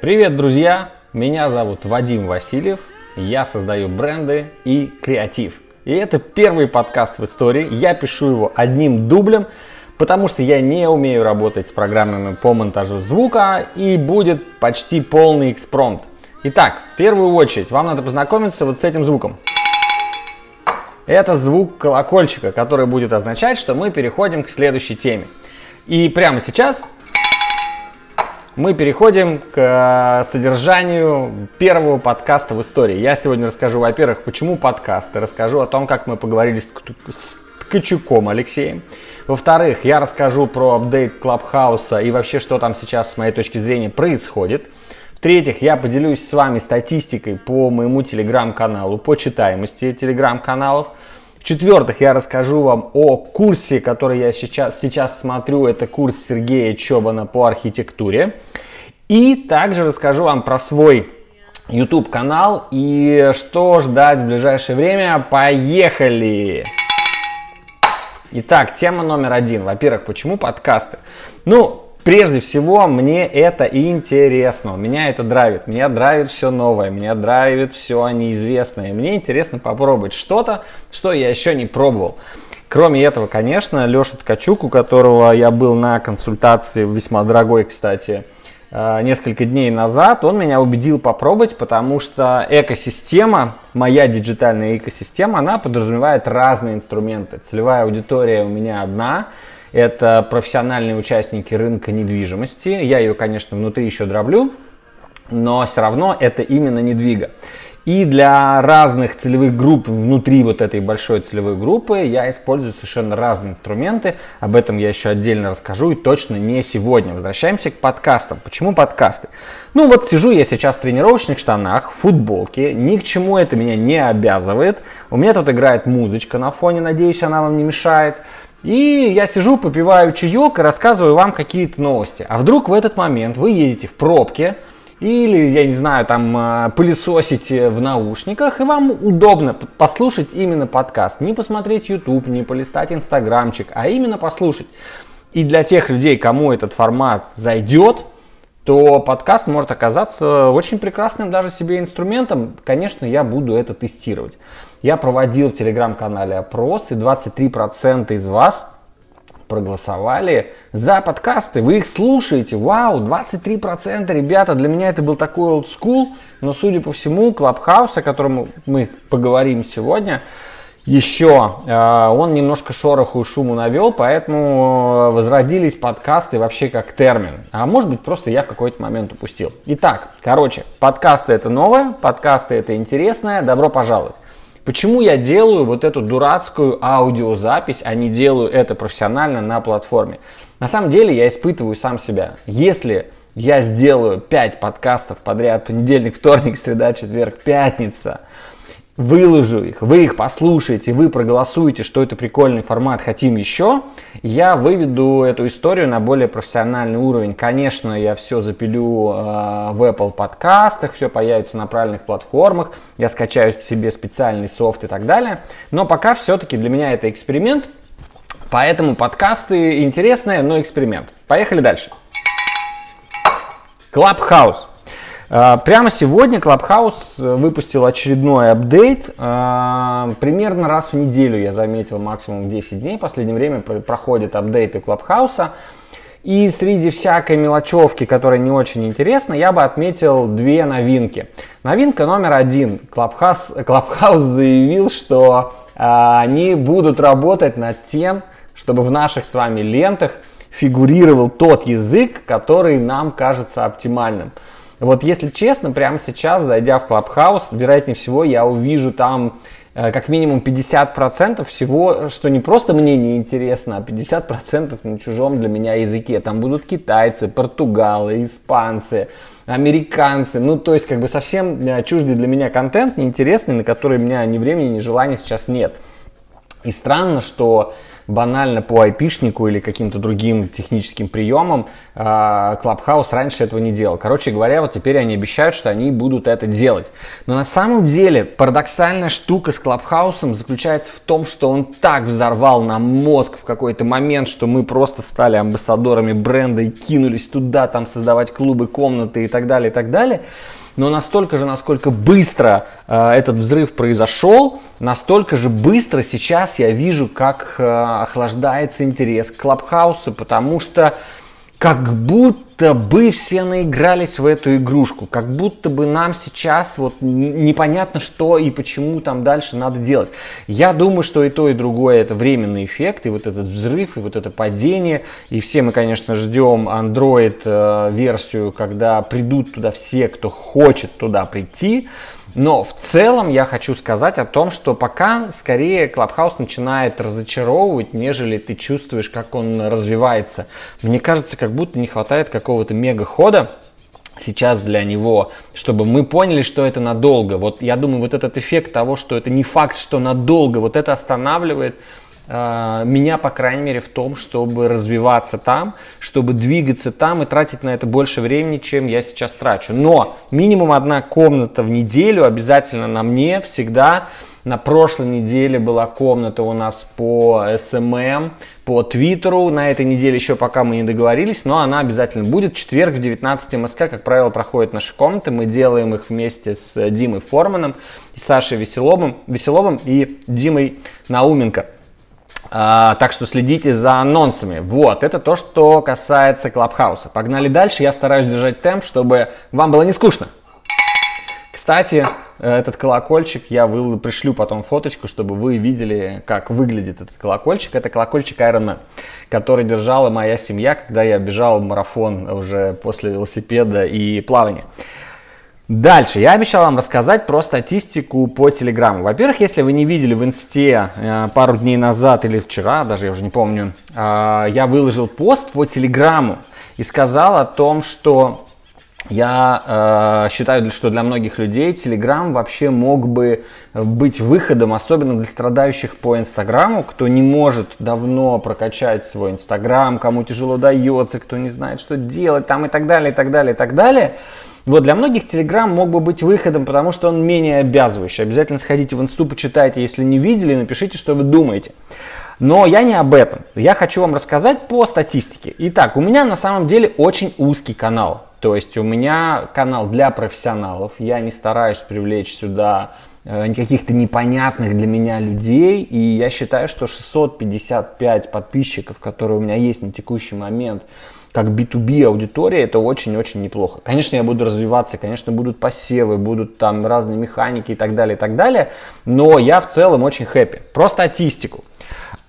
Привет, друзья! Меня зовут Вадим Васильев. Я создаю бренды и креатив. И это первый подкаст в истории. Я пишу его одним дублем, потому что я не умею работать с программами по монтажу звука и будет почти полный экспромт. Итак, в первую очередь вам надо познакомиться вот с этим звуком. Это звук колокольчика, который будет означать, что мы переходим к следующей теме. И прямо сейчас мы переходим к э, содержанию первого подкаста в истории. Я сегодня расскажу, во-первых, почему подкасты, расскажу о том, как мы поговорили с Ткачуком Алексеем. Во-вторых, я расскажу про апдейт Клабхауса и вообще, что там сейчас, с моей точки зрения, происходит. В-третьих, я поделюсь с вами статистикой по моему телеграм-каналу, по читаемости телеграм-каналов. В-четвертых, я расскажу вам о курсе, который я сейчас, сейчас смотрю. Это курс Сергея Чобана по архитектуре. И также расскажу вам про свой YouTube канал и что ждать в ближайшее время. Поехали! Итак, тема номер один. Во-первых, почему подкасты? Ну, прежде всего, мне это интересно, меня это драйвит, меня драйвит все новое, меня драйвит все неизвестное. Мне интересно попробовать что-то, что я еще не пробовал. Кроме этого, конечно, Леша Ткачук, у которого я был на консультации, весьма дорогой, кстати, э, несколько дней назад, он меня убедил попробовать, потому что экосистема, моя диджитальная экосистема, она подразумевает разные инструменты. Целевая аудитория у меня одна – это профессиональные участники рынка недвижимости. Я ее, конечно, внутри еще дроблю, но все равно это именно недвига. И для разных целевых групп внутри вот этой большой целевой группы я использую совершенно разные инструменты. Об этом я еще отдельно расскажу и точно не сегодня. Возвращаемся к подкастам. Почему подкасты? Ну вот сижу я сейчас в тренировочных штанах, в футболке, ни к чему это меня не обязывает. У меня тут играет музычка на фоне, надеюсь, она вам не мешает. И я сижу, попиваю чаек и рассказываю вам какие-то новости. А вдруг в этот момент вы едете в пробке, или, я не знаю, там а, пылесосите в наушниках, и вам удобно послушать именно подкаст. Не посмотреть YouTube, не полистать Инстаграмчик, а именно послушать. И для тех людей, кому этот формат зайдет, то подкаст может оказаться очень прекрасным даже себе инструментом. Конечно, я буду это тестировать. Я проводил в телеграм-канале опрос, и 23% из вас проголосовали за подкасты. Вы их слушаете. Вау, 23%, ребята, для меня это был такой school, но судя по всему, Clubhouse, о котором мы поговорим сегодня, еще э, он немножко шороху и шуму навел, поэтому э, возродились подкасты вообще как термин. А может быть просто я в какой-то момент упустил. Итак, короче, подкасты это новое, подкасты это интересное, добро пожаловать. Почему я делаю вот эту дурацкую аудиозапись, а не делаю это профессионально на платформе? На самом деле я испытываю сам себя. Если я сделаю 5 подкастов подряд, понедельник, вторник, среда, четверг, пятница, выложу их, вы их послушаете, вы проголосуете, что это прикольный формат, хотим еще, я выведу эту историю на более профессиональный уровень. Конечно, я все запилю э, в Apple подкастах, все появится на правильных платформах, я скачаю себе специальный софт и так далее. Но пока все-таки для меня это эксперимент, поэтому подкасты интересные, но эксперимент. Поехали дальше. Clubhouse. А, прямо сегодня Clubhouse э, выпустил очередной апдейт. А, примерно раз в неделю, я заметил, максимум 10 дней. В последнее время проходят апдейты Clubhouse. И среди всякой мелочевки, которая не очень интересна, я бы отметил две новинки. Новинка номер один. Clubhouse, Clubhouse заявил, что а, они будут работать над тем, чтобы в наших с вами лентах фигурировал тот язык, который нам кажется оптимальным. Вот если честно, прямо сейчас, зайдя в Clubhouse, вероятнее всего, я увижу там э, как минимум 50% всего, что не просто мне не интересно, а 50% на чужом для меня языке. Там будут китайцы, португалы, испанцы, американцы. Ну, то есть, как бы совсем э, чуждый для меня контент, неинтересный, на который у меня ни времени, ни желания сейчас нет. И странно, что банально по айпишнику или каким-то другим техническим приемам. Клабхаус раньше этого не делал. Короче говоря, вот теперь они обещают, что они будут это делать. Но на самом деле парадоксальная штука с Клабхаусом заключается в том, что он так взорвал нам мозг в какой-то момент, что мы просто стали амбассадорами бренда и кинулись туда, там создавать клубы, комнаты и так далее, и так далее но настолько же, насколько быстро э, этот взрыв произошел, настолько же быстро сейчас я вижу, как э, охлаждается интерес к Клабхаусу, потому что как будто бы все наигрались в эту игрушку, как будто бы нам сейчас вот непонятно, что и почему там дальше надо делать. Я думаю, что и то, и другое это временный эффект, и вот этот взрыв, и вот это падение, и все мы, конечно, ждем Android версию, когда придут туда все, кто хочет туда прийти, но в целом я хочу сказать о том, что пока скорее Clubhouse начинает разочаровывать, нежели ты чувствуешь, как он развивается. Мне кажется, как будто не хватает какого-то мега-хода сейчас для него, чтобы мы поняли, что это надолго. Вот я думаю, вот этот эффект того, что это не факт, что надолго, вот это останавливает меня, по крайней мере, в том, чтобы развиваться там, чтобы двигаться там и тратить на это больше времени, чем я сейчас трачу. Но минимум одна комната в неделю обязательно на мне всегда. На прошлой неделе была комната у нас по SMM, по Твиттеру. На этой неделе еще пока мы не договорились, но она обязательно будет. Четверг в 19 МСК, как правило, проходят наши комнаты. Мы делаем их вместе с Димой Форманом, Сашей Веселовым, Веселовым и Димой Науменко. А, так что следите за анонсами. Вот, это то, что касается Клабхауса. Погнали дальше. Я стараюсь держать темп, чтобы вам было не скучно. Кстати, этот колокольчик я вы, пришлю потом фоточку, чтобы вы видели, как выглядит этот колокольчик. Это колокольчик Iron Man, который держала моя семья, когда я бежал в марафон уже после велосипеда и плавания. Дальше. Я обещал вам рассказать про статистику по Телеграму. Во-первых, если вы не видели в Инсте э, пару дней назад или вчера, даже я уже не помню, э, я выложил пост по Телеграму и сказал о том, что я э, считаю, что для многих людей Telegram вообще мог бы быть выходом, особенно для страдающих по Инстаграму, кто не может давно прокачать свой Инстаграм, кому тяжело дается, кто не знает, что делать, там и так далее, и так далее, и так далее. Вот для многих Telegram мог бы быть выходом, потому что он менее обязывающий. Обязательно сходите в инсту, почитайте, если не видели, напишите, что вы думаете. Но я не об этом. Я хочу вам рассказать по статистике. Итак, у меня на самом деле очень узкий канал. То есть у меня канал для профессионалов. Я не стараюсь привлечь сюда э, каких-то непонятных для меня людей. И я считаю, что 655 подписчиков, которые у меня есть на текущий момент, как B2B аудитория, это очень-очень неплохо. Конечно, я буду развиваться, конечно, будут посевы, будут там разные механики и так далее, и так далее, но я в целом очень хэппи. Про статистику.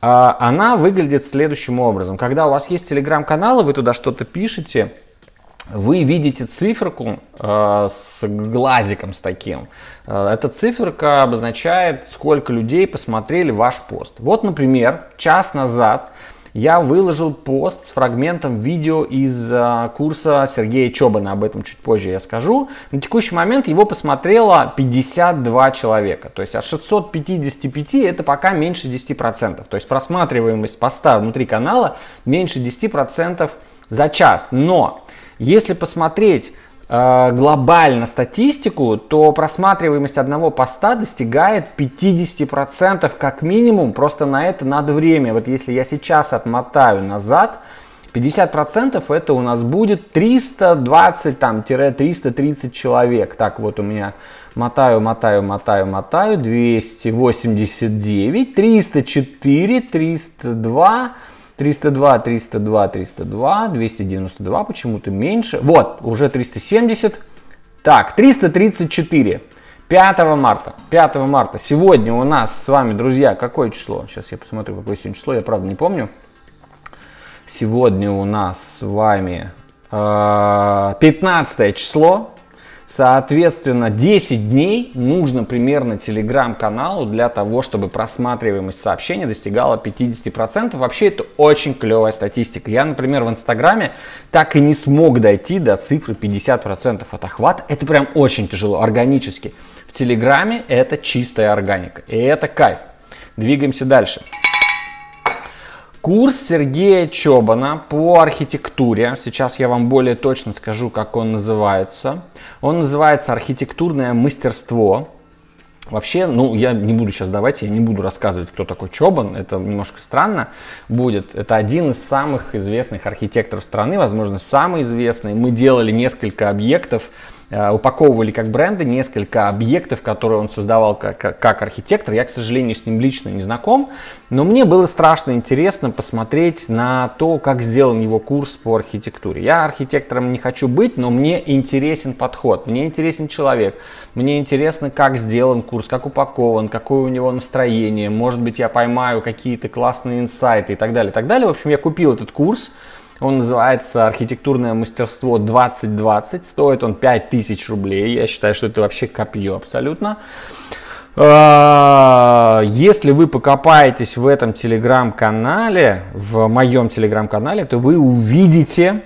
А, она выглядит следующим образом. Когда у вас есть телеграм-каналы, вы туда что-то пишете, вы видите циферку э, с глазиком с таким. Э, эта циферка обозначает, сколько людей посмотрели ваш пост. Вот, например, час назад я выложил пост с фрагментом видео из э, курса Сергея Чобана, об этом чуть позже я скажу. На текущий момент его посмотрело 52 человека, то есть от 655 это пока меньше 10%. То есть просматриваемость поста внутри канала меньше 10% за час. Но если посмотреть глобально статистику, то просматриваемость одного поста достигает 50% как минимум. Просто на это надо время. Вот если я сейчас отмотаю назад, 50% это у нас будет 320 там, 330 человек. Так вот у меня мотаю, мотаю, мотаю, мотаю. 289, 304, 302, 302, 302, 302, 292 почему-то меньше. Вот, уже 370. Так, 334. 5 марта. 5 марта. Сегодня у нас с вами, друзья, какое число? Сейчас я посмотрю, какое сегодня число. Я правда не помню. Сегодня у нас с вами э, 15 число. Соответственно, 10 дней нужно примерно телеграм-каналу для того, чтобы просматриваемость сообщений достигала 50%. Вообще это очень клевая статистика. Я, например, в Инстаграме так и не смог дойти до цифры 50% от охвата. Это прям очень тяжело, органически. В Телеграме это чистая органика. И это кайф. Двигаемся дальше. Курс Сергея Чобана по архитектуре. Сейчас я вам более точно скажу, как он называется. Он называется «Архитектурное мастерство». Вообще, ну, я не буду сейчас давайте, я не буду рассказывать, кто такой Чобан, это немножко странно будет. Это один из самых известных архитекторов страны, возможно, самый известный. Мы делали несколько объектов, упаковывали как бренды несколько объектов, которые он создавал как, как архитектор. Я, к сожалению, с ним лично не знаком, но мне было страшно интересно посмотреть на то, как сделан его курс по архитектуре. Я архитектором не хочу быть, но мне интересен подход, мне интересен человек, мне интересно, как сделан курс, как упакован, какое у него настроение, может быть, я поймаю какие-то классные инсайты и так далее, и так далее. В общем, я купил этот курс, он называется «Архитектурное мастерство 2020». Стоит он 5000 рублей. Я считаю, что это вообще копье абсолютно. А, если вы покопаетесь в этом телеграм-канале, в моем телеграм-канале, то вы увидите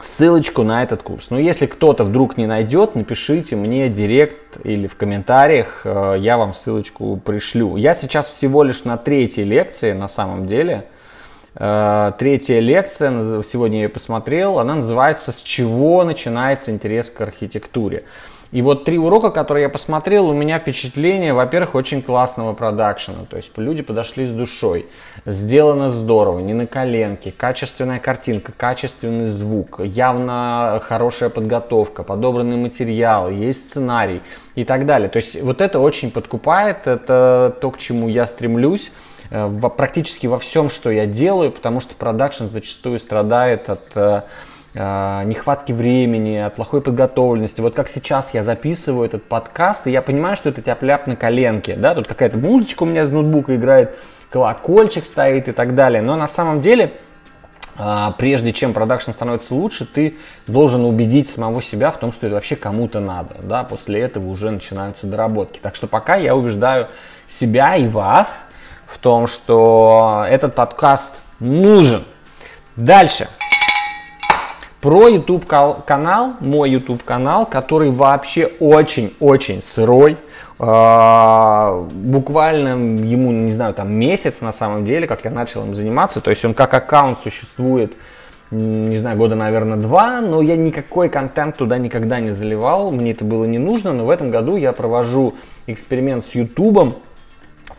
ссылочку на этот курс. Но если кто-то вдруг не найдет, напишите мне директ или в комментариях, э, я вам ссылочку пришлю. Я сейчас всего лишь на третьей лекции на самом деле. Э, третья лекция, сегодня я ее посмотрел, она называется «С чего начинается интерес к архитектуре?». И вот три урока, которые я посмотрел, у меня впечатление, во-первых, очень классного продакшена. То есть люди подошли с душой. Сделано здорово, не на коленке, качественная картинка, качественный звук, явно хорошая подготовка, подобранный материал, есть сценарий и так далее. То есть вот это очень подкупает, это то, к чему я стремлюсь. Э, во, практически во всем, что я делаю, потому что продакшн зачастую страдает от э, э, нехватки времени, от плохой подготовленности. Вот как сейчас я записываю этот подкаст, и я понимаю, что это тяп-ляп на коленке, да, тут какая-то музычка у меня из ноутбука играет, колокольчик стоит и так далее, но на самом деле прежде чем продакшн становится лучше, ты должен убедить самого себя в том, что это вообще кому-то надо. Да? После этого уже начинаются доработки. Так что пока я убеждаю себя и вас в том, что этот подкаст нужен. Дальше. Про YouTube канал, мой YouTube канал, который вообще очень-очень сырой. Uh, буквально ему, не знаю, там месяц на самом деле, как я начал им заниматься. То есть он как аккаунт существует, не знаю, года, наверное, два, но я никакой контент туда никогда не заливал, мне это было не нужно, но в этом году я провожу эксперимент с YouTube,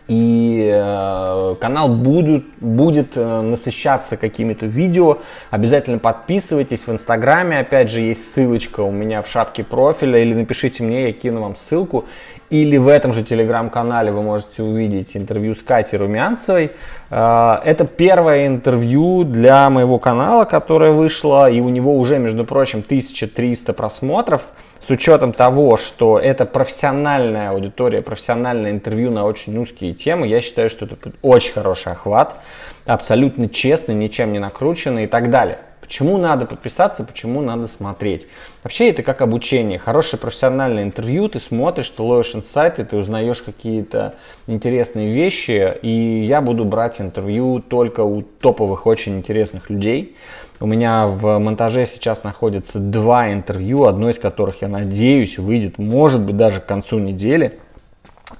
и э, канал будет, будет э, насыщаться какими-то видео. Обязательно подписывайтесь в Инстаграме, опять же есть ссылочка у меня в шапке профиля, или напишите мне, я кину вам ссылку. Или в этом же телеграм-канале вы можете увидеть интервью с Катей Румянцевой. Э, это первое интервью для моего канала, которое вышло, и у него уже, между прочим, 1300 просмотров с учетом того, что это профессиональная аудитория, профессиональное интервью на очень узкие темы, я считаю, что это очень хороший охват, абсолютно честный, ничем не накрученный и так далее. Почему надо подписаться, почему надо смотреть? Вообще это как обучение. Хорошее профессиональное интервью, ты смотришь, ты ловишь инсайты, ты узнаешь какие-то интересные вещи. И я буду брать интервью только у топовых, очень интересных людей. У меня в монтаже сейчас находится два интервью, одно из которых, я надеюсь, выйдет, может быть, даже к концу недели.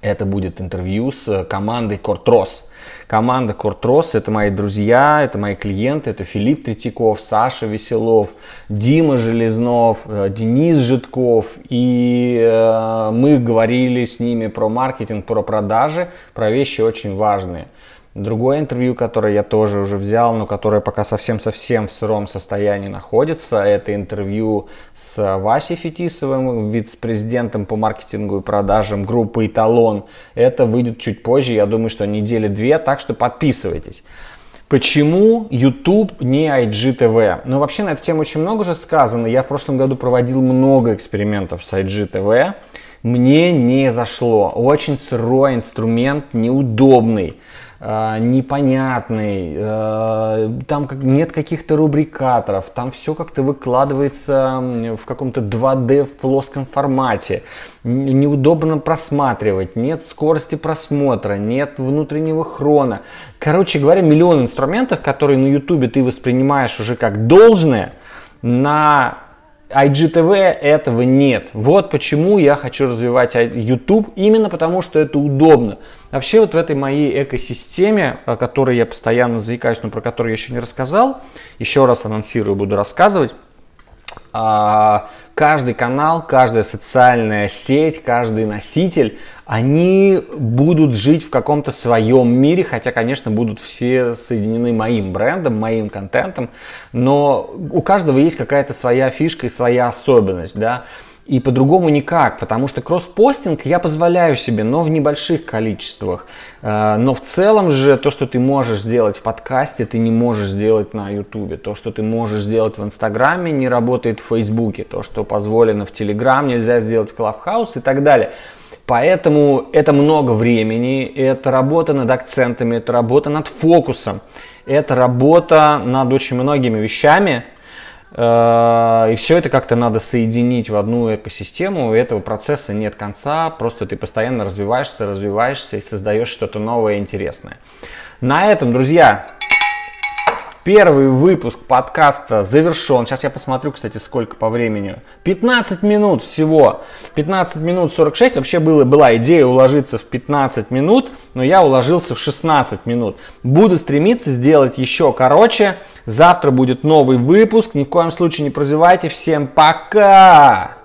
Это будет интервью с командой Кортрос. Команда Кортрос – это мои друзья, это мои клиенты, это Филипп Третьяков, Саша Веселов, Дима Железнов, э, Денис Житков. И э, мы говорили с ними про маркетинг, про продажи, про вещи очень важные. Другое интервью, которое я тоже уже взял, но которое пока совсем-совсем в сыром состоянии находится, это интервью с Васей Фетисовым, вице-президентом по маркетингу и продажам группы «Эталон». Это выйдет чуть позже, я думаю, что недели две, так что подписывайтесь. Почему YouTube не IGTV? Ну, вообще на эту тему очень много уже сказано. Я в прошлом году проводил много экспериментов с IGTV. Мне не зашло. Очень сырой инструмент, неудобный. Э, непонятный, э, там нет каких-то рубрикаторов, там все как-то выкладывается в каком-то 2D в плоском формате, неудобно просматривать, нет скорости просмотра, нет внутреннего хрона. Короче говоря, миллион инструментов, которые на ютубе ты воспринимаешь уже как должное, на IGTV этого нет. Вот почему я хочу развивать YouTube, именно потому что это удобно. Вообще вот в этой моей экосистеме, о которой я постоянно заикаюсь, но про которую я еще не рассказал, еще раз анонсирую, буду рассказывать. А, каждый канал, каждая социальная сеть, каждый носитель, они будут жить в каком-то своем мире, хотя, конечно, будут все соединены моим брендом, моим контентом, но у каждого есть какая-то своя фишка и своя особенность, да. И по-другому никак, потому что кросс-постинг я позволяю себе, но в небольших количествах. Э, но в целом же то, что ты можешь сделать в подкасте, ты не можешь сделать на ютубе. То, что ты можешь сделать в инстаграме, не работает в фейсбуке. То, что позволено в телеграм, нельзя сделать в клабхаус и так далее. Поэтому это много времени, это работа над акцентами, это работа над фокусом, это работа над очень многими вещами, Э, и все это как-то надо соединить в одну экосистему. У этого процесса нет конца, просто ты постоянно развиваешься, развиваешься и создаешь что-то новое и интересное. На этом, друзья, Первый выпуск подкаста завершен. Сейчас я посмотрю, кстати, сколько по времени. 15 минут всего. 15 минут 46. Вообще было, была идея уложиться в 15 минут, но я уложился в 16 минут. Буду стремиться сделать еще короче. Завтра будет новый выпуск. Ни в коем случае не прозевайте. Всем пока!